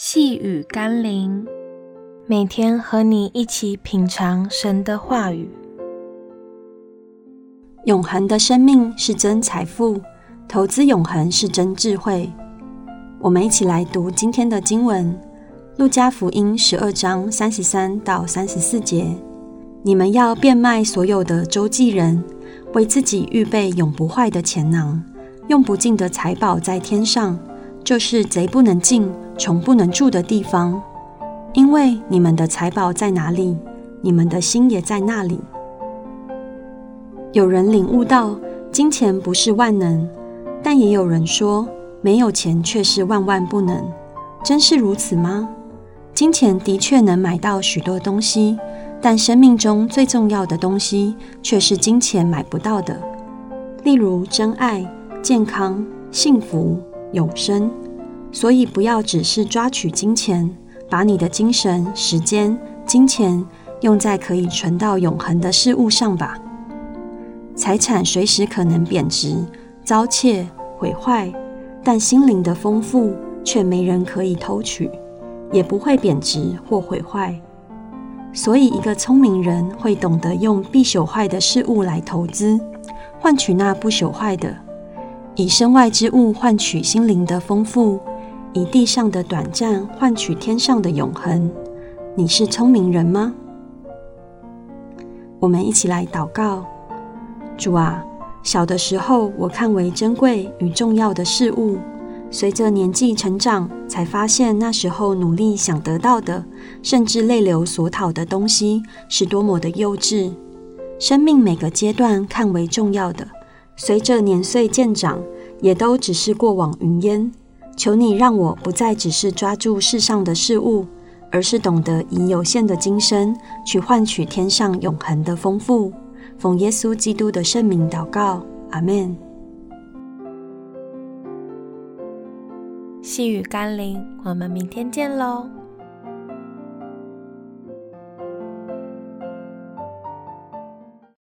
细雨甘霖，每天和你一起品尝神的话语。永恒的生命是真财富，投资永恒是真智慧。我们一起来读今天的经文，《路加福音》十二章三十三到三十四节。你们要变卖所有的周济人，为自己预备永不坏的钱囊，用不尽的财宝在天上。就是贼不能进、从不能住的地方，因为你们的财宝在哪里，你们的心也在那里。有人领悟到金钱不是万能，但也有人说没有钱却是万万不能。真是如此吗？金钱的确能买到许多东西，但生命中最重要的东西却是金钱买不到的，例如真爱、健康、幸福。永生，所以不要只是抓取金钱，把你的精神、时间、金钱用在可以存到永恒的事物上吧。财产随时可能贬值、遭窃、毁坏，但心灵的丰富却没人可以偷取，也不会贬值或毁坏。所以，一个聪明人会懂得用必朽坏的事物来投资，换取那不朽坏的。以身外之物换取心灵的丰富，以地上的短暂换取天上的永恒。你是聪明人吗？我们一起来祷告：主啊，小的时候我看为珍贵与重要的事物，随着年纪成长，才发现那时候努力想得到的，甚至泪流所讨的东西，是多么的幼稚。生命每个阶段看为重要的。随着年岁渐长，也都只是过往云烟。求你让我不再只是抓住世上的事物，而是懂得以有限的今生去换取天上永恒的丰富。奉耶稣基督的圣名祷告，阿门。细雨甘霖，我们明天见喽。